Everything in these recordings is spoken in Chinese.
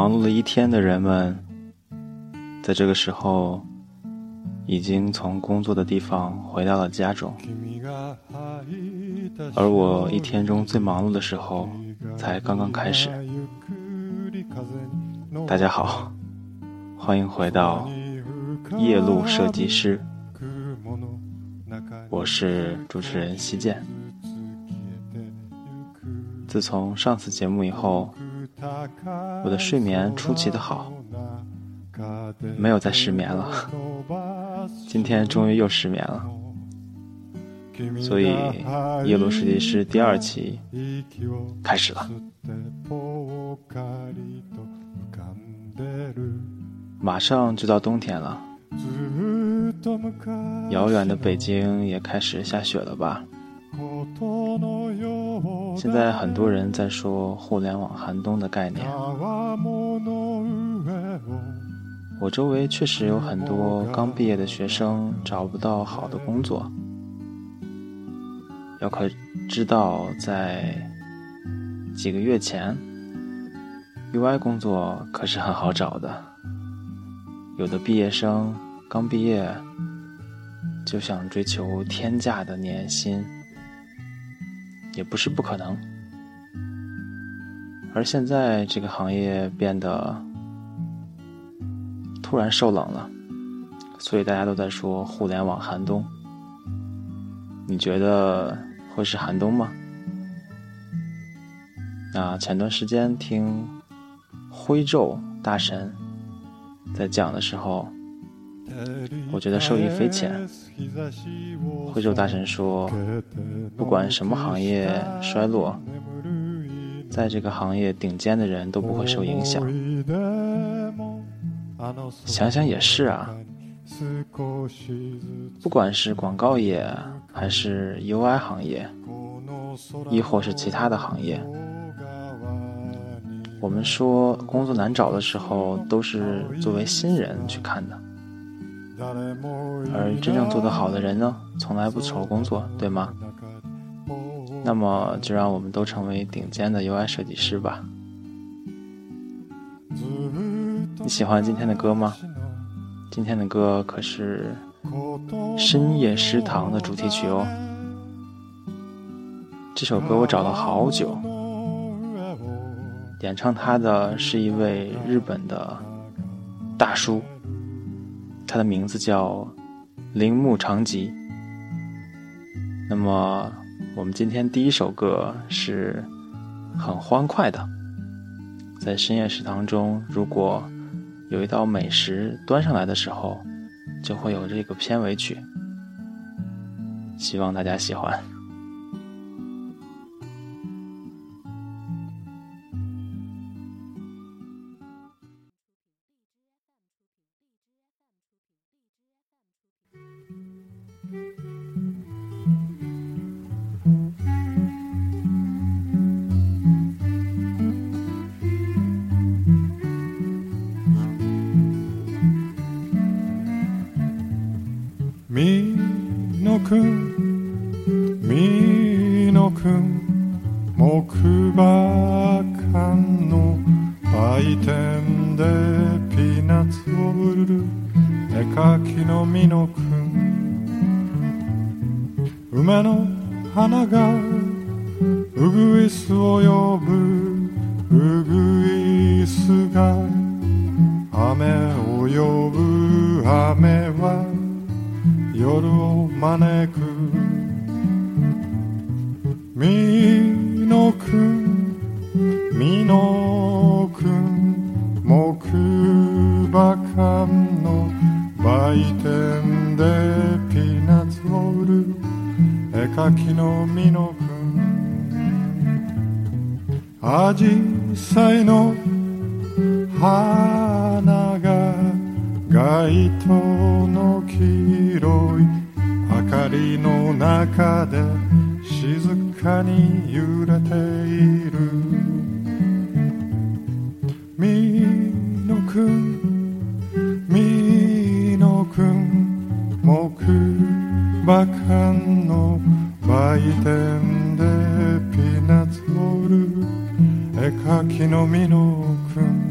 忙碌了一天的人们，在这个时候，已经从工作的地方回到了家中，而我一天中最忙碌的时候，才刚刚开始。大家好，欢迎回到夜路设计师，我是主持人西健。自从上次节目以后，我的睡眠出奇的好，没有再失眠了。今天终于又失眠了，所以夜路设计师第二期开始了。马上就到冬天了，遥远的北京也开始下雪了吧？现在很多人在说互联网寒冬的概念，我周围确实有很多刚毕业的学生找不到好的工作。要可知道，在几个月前，UI 工作可是很好找的，有的毕业生刚毕业就想追求天价的年薪。也不是不可能，而现在这个行业变得突然受冷了，所以大家都在说互联网寒冬。你觉得会是寒冬吗？那前段时间听徽咒大神在讲的时候。我觉得受益匪浅。徽州大神说：“不管什么行业衰落，在这个行业顶尖的人都不会受影响。”想想也是啊，不管是广告业，还是 UI 行业，亦或是其他的行业，我们说工作难找的时候，都是作为新人去看的。而真正做得好的人呢，从来不愁工作，对吗？那么就让我们都成为顶尖的 UI 设计师吧。你喜欢今天的歌吗？今天的歌可是深夜食堂的主题曲哦。这首歌我找了好久，演唱它的是一位日本的大叔。他的名字叫铃木长吉。那么，我们今天第一首歌是很欢快的。在深夜食堂中，如果有一道美食端上来的时候，就会有这个片尾曲。希望大家喜欢。売店でピーナッツを売る絵描きのみのくん。梅の花がウグイスを呼ぶ。ウグイスが雨を呼ぶ。雨は夜を招く。みのくん。みのくん木馬館の売店でピーナッツを売る。絵描きのみのくんアジサイの花が街灯の黄色い。明かりの中で静かに揺れている。バカンの売店でピナツオール。絵描きのミノ君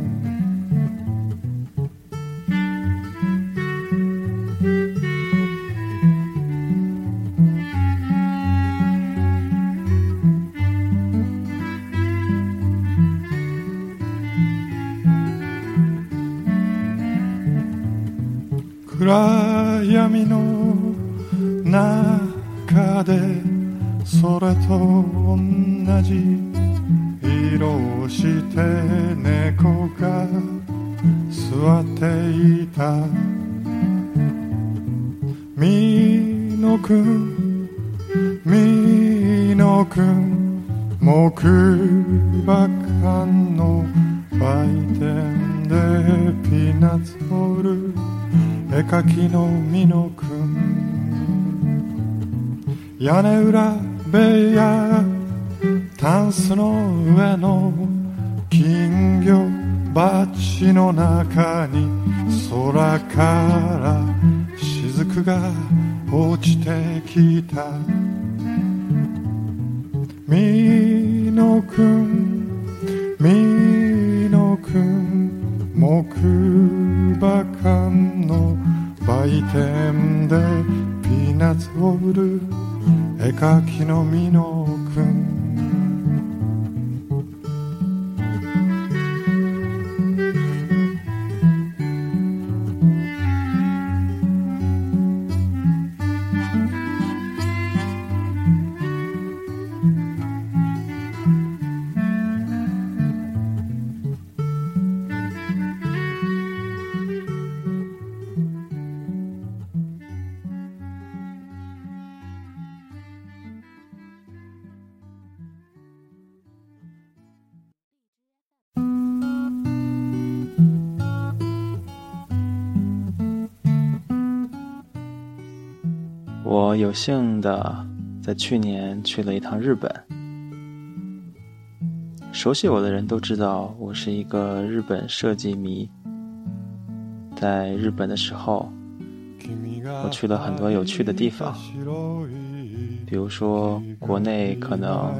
中でそれと同じ色をして猫が座っていた。みのくんみのくん木馬館の売店でピーナッツを売る絵描きのみのくん。屋根裏部屋タンスの上の金魚鉢の中に空から雫が落ちてきた。みのくんみのくん木馬館の売店でピーナツを売る。絵描きの実の我有幸的在去年去了一趟日本。熟悉我的人都知道，我是一个日本设计迷。在日本的时候，我去了很多有趣的地方，比如说国内可能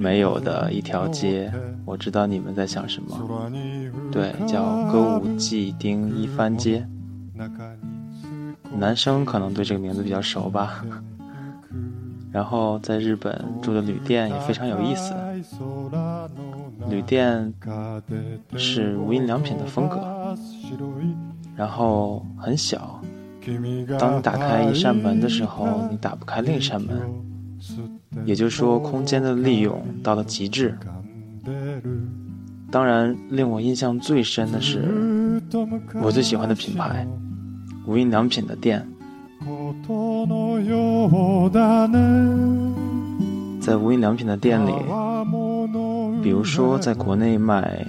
没有的一条街。我知道你们在想什么，对，叫歌舞伎町一番街。男生可能对这个名字比较熟吧。然后在日本住的旅店也非常有意思，旅店是无印良品的风格，然后很小。当你打开一扇门的时候，你打不开另一扇门，也就是说空间的利用到了极致。当然，令我印象最深的是我最喜欢的品牌。无印良品的店，在无印良品的店里，比如说在国内卖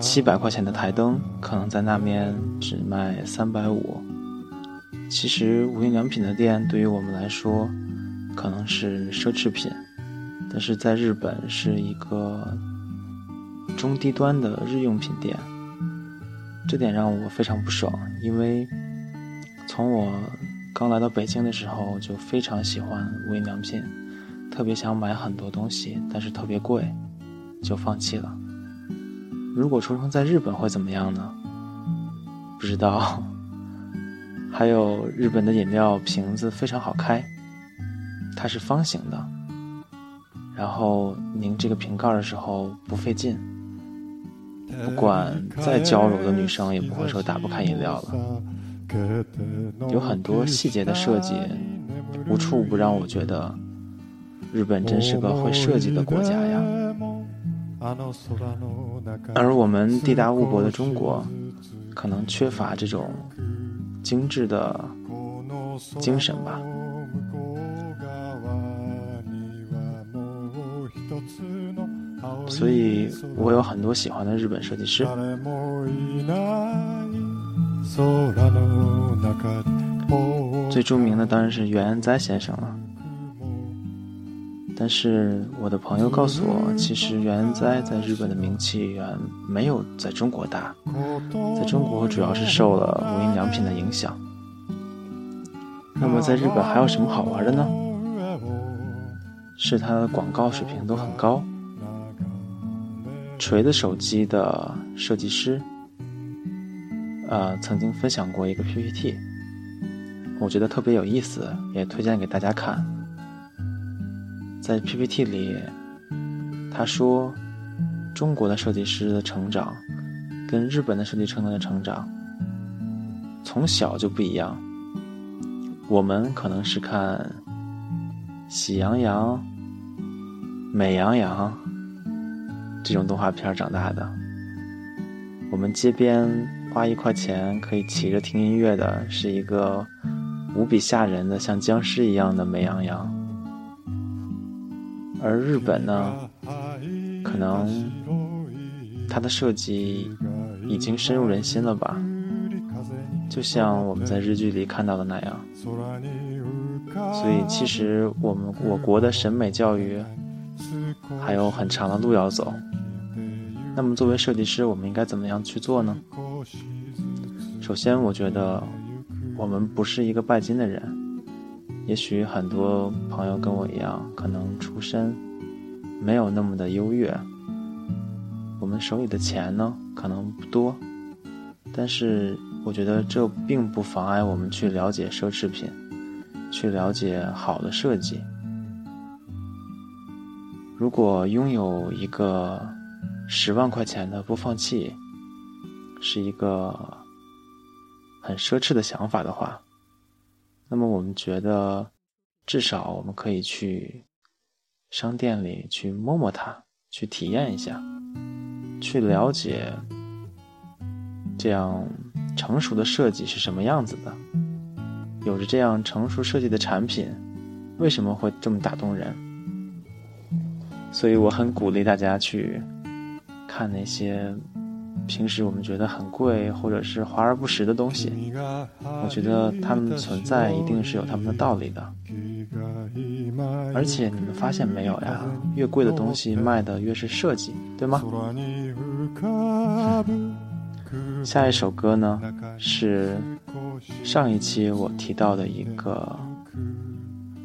七百块钱的台灯，可能在那边只卖三百五。其实无印良品的店对于我们来说可能是奢侈品，但是在日本是一个中低端的日用品店。这点让我非常不爽，因为从我刚来到北京的时候就非常喜欢无印良品，特别想买很多东西，但是特别贵，就放弃了。如果出生在日本会怎么样呢？不知道。还有日本的饮料瓶子非常好开，它是方形的，然后拧这个瓶盖的时候不费劲。不管再娇柔的女生，也不会说打不开饮料了。有很多细节的设计，无处不让我觉得日本真是个会设计的国家呀。而我们地大物博的中国，可能缺乏这种精致的精神吧。所以我有很多喜欢的日本设计师，最著名的当然是原安哉先生了。但是我的朋友告诉我，其实原安哉在日本的名气远没有在中国大，在中国主要是受了无印良品的影响。那么在日本还有什么好玩的呢？是它的广告水平都很高。锤子手机的设计师，呃，曾经分享过一个 PPT，我觉得特别有意思，也推荐给大家看。在 PPT 里，他说，中国的设计师的成长，跟日本的设计师的成长，从小就不一样。我们可能是看《喜羊羊》《美羊羊》这种动画片长大的。我们街边花一块钱可以骑着听音乐的，是一个无比吓人的像僵尸一样的美羊羊。而日本呢，可能它的设计已经深入人心了吧。就像我们在日剧里看到的那样，所以其实我们我国的审美教育还有很长的路要走。那么作为设计师，我们应该怎么样去做呢？首先，我觉得我们不是一个拜金的人。也许很多朋友跟我一样，可能出身没有那么的优越，我们手里的钱呢，可能不多，但是。我觉得这并不妨碍我们去了解奢侈品，去了解好的设计。如果拥有一个十万块钱的播放器，是一个很奢侈的想法的话，那么我们觉得，至少我们可以去商店里去摸摸它，去体验一下，去了解这样。成熟的设计是什么样子的？有着这样成熟设计的产品，为什么会这么打动人？所以我很鼓励大家去看那些平时我们觉得很贵或者是华而不实的东西。我觉得它们存在一定是有他们的道理的。而且你们发现没有呀？越贵的东西卖的越是设计，对吗？下一首歌呢，是上一期我提到的一个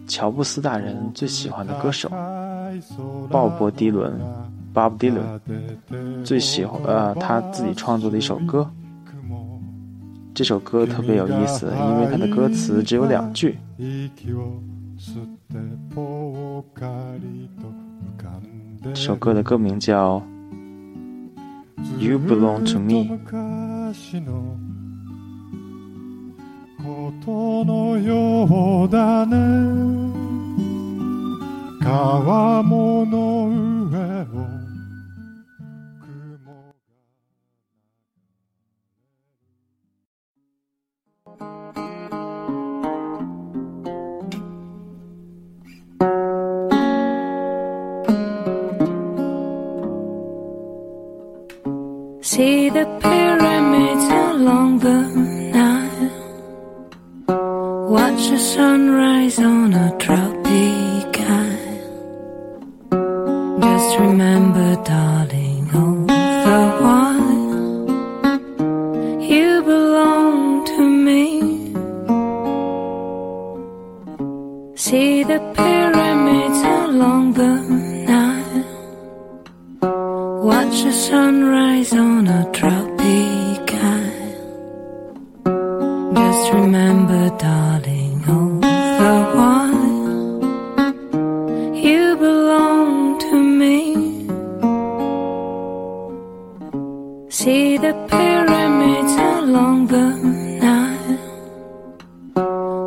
乔布斯大人最喜欢的歌手鲍勃迪伦 （Bob Dylan） 最喜欢呃他自己创作的一首歌。这首歌特别有意思，因为它的歌词只有两句。这首歌的歌名叫。You belong to me. ことのようだね川面の上を See the pyramids along the Nile. Watch the sunrise on a tropic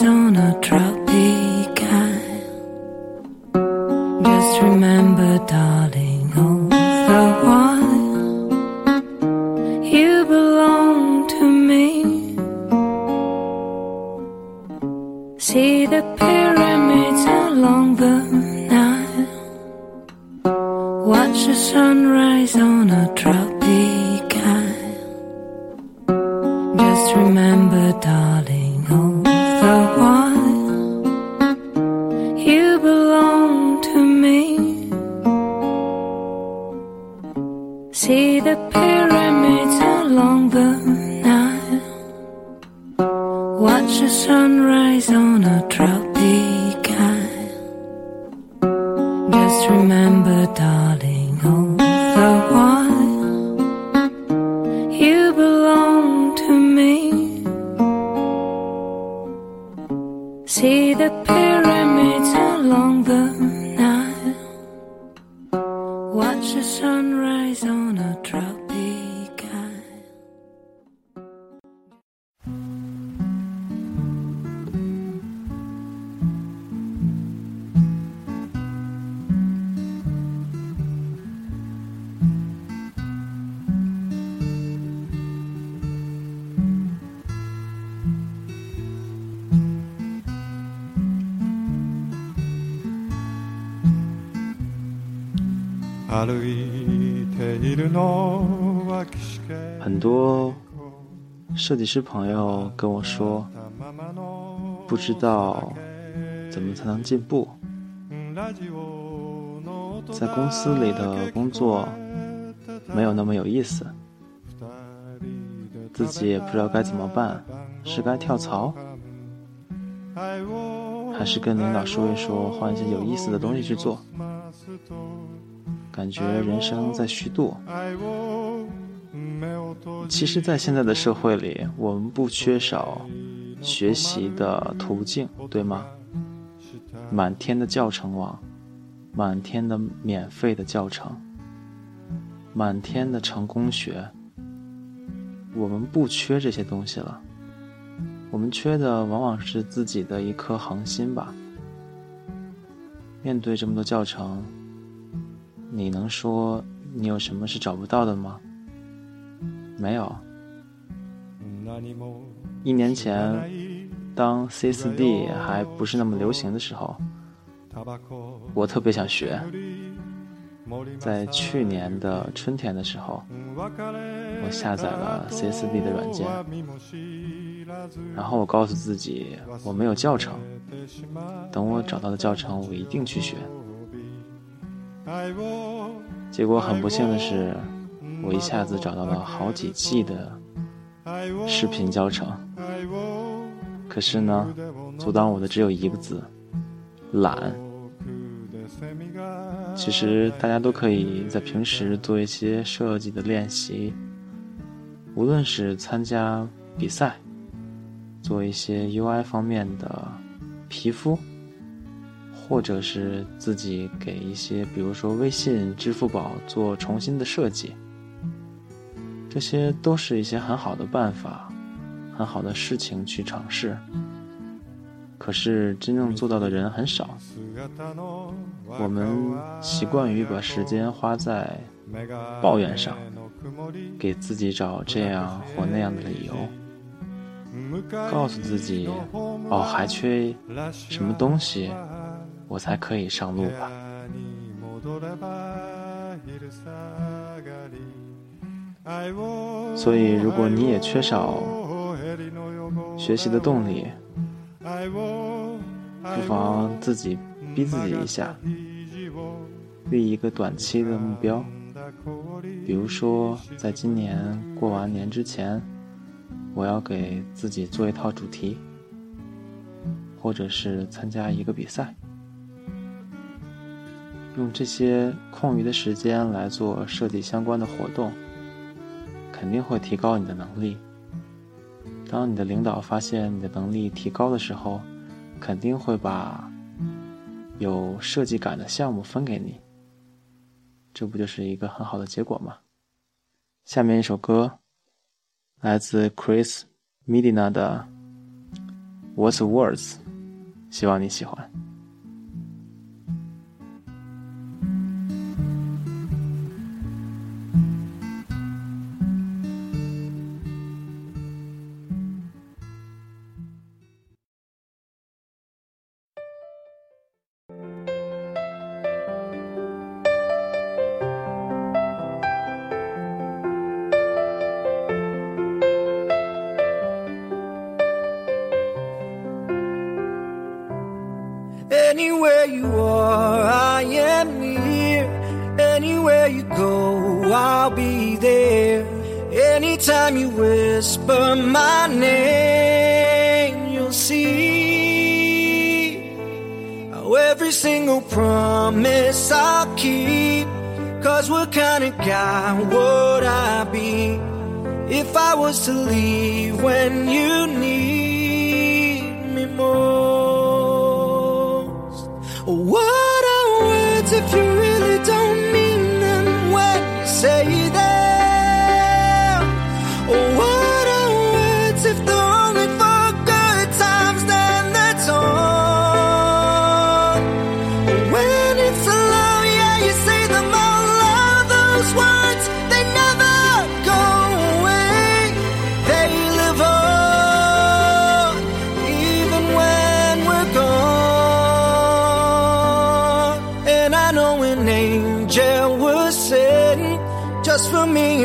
On a drought. Just remember, darling, 很多设计师朋友跟我说，不知道怎么才能进步，在公司里的工作没有那么有意思，自己也不知道该怎么办，是该跳槽，还是跟领导说一说，换一些有意思的东西去做？感觉人生在虚度。其实，在现在的社会里，我们不缺少学习的途径，对吗？满天的教程网，满天的免费的教程，满天的成功学，我们不缺这些东西了。我们缺的往往是自己的一颗恒心吧。面对这么多教程，你能说你有什么是找不到的吗？没有。一年前，当 C4D 还不是那么流行的时候，我特别想学。在去年的春天的时候，我下载了 C4D 的软件，然后我告诉自己我没有教程，等我找到了教程我一定去学。结果很不幸的是，我一下子找到了好几季的视频教程，可是呢，阻挡我的只有一个字：懒。其实大家都可以在平时做一些设计的练习，无论是参加比赛，做一些 UI 方面的皮肤。或者是自己给一些，比如说微信、支付宝做重新的设计，这些都是一些很好的办法，很好的事情去尝试。可是真正做到的人很少，我们习惯于把时间花在抱怨上，给自己找这样或那样的理由，告诉自己哦还缺什么东西。我才可以上路吧。所以，如果你也缺少学习的动力，不妨自己逼自己一下，立一个短期的目标，比如说，在今年过完年之前，我要给自己做一套主题，或者是参加一个比赛。用这些空余的时间来做设计相关的活动，肯定会提高你的能力。当你的领导发现你的能力提高的时候，肯定会把有设计感的项目分给你。这不就是一个很好的结果吗？下面一首歌，来自 Chris Medina 的《What's Words》，希望你喜欢。Go, I'll be there. Anytime you whisper my name, you'll see how every single promise I'll keep. Cause what kind of guy would I be if I was to leave when you need me most? What are words if you really don't mean say that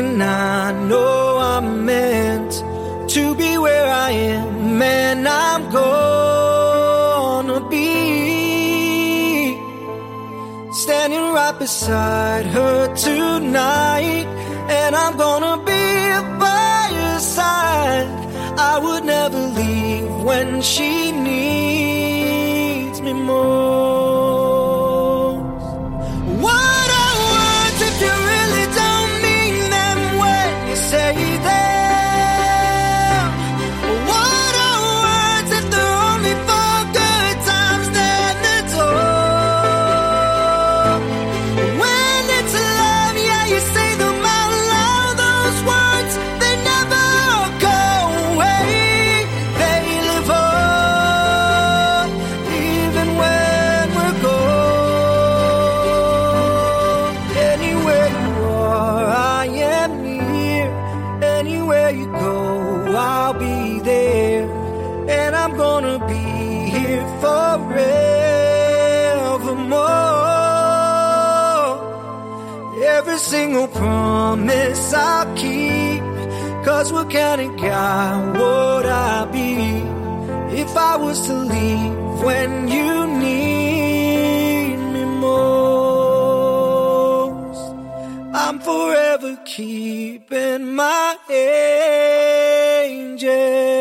I know I'm meant to be where I am, and I'm gonna be standing right beside her tonight, and I'm gonna be by her side. I would never leave when she needs me most. Promise I'll keep. Cause what kind of guy would I be if I was to leave when you need me most? I'm forever keeping my angel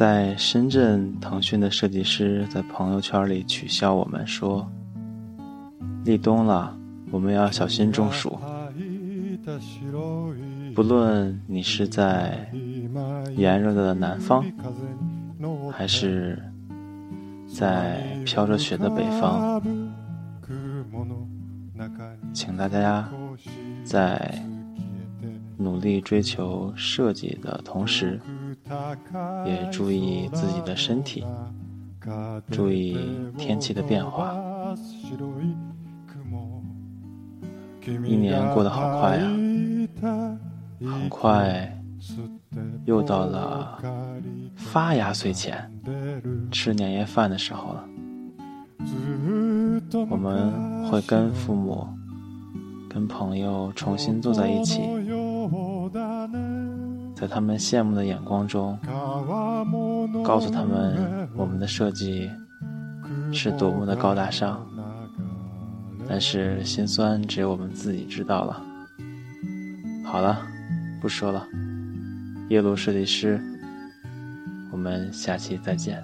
在深圳，腾讯的设计师在朋友圈里取笑我们说：“立冬了，我们要小心中暑。不论你是在炎热的南方，还是在飘着雪的北方，请大家在努力追求设计的同时，也注意自己的身体，注意天气的变化。一年过得好快啊，很快又到了发压岁钱、吃年夜饭的时候了。我们会跟父母、跟朋友重新坐在一起，在他们羡慕的眼光中，告诉他们我们的设计是多么的高大上。但是心酸只有我们自己知道了。好了，不说了，夜路设计师，我们下期再见。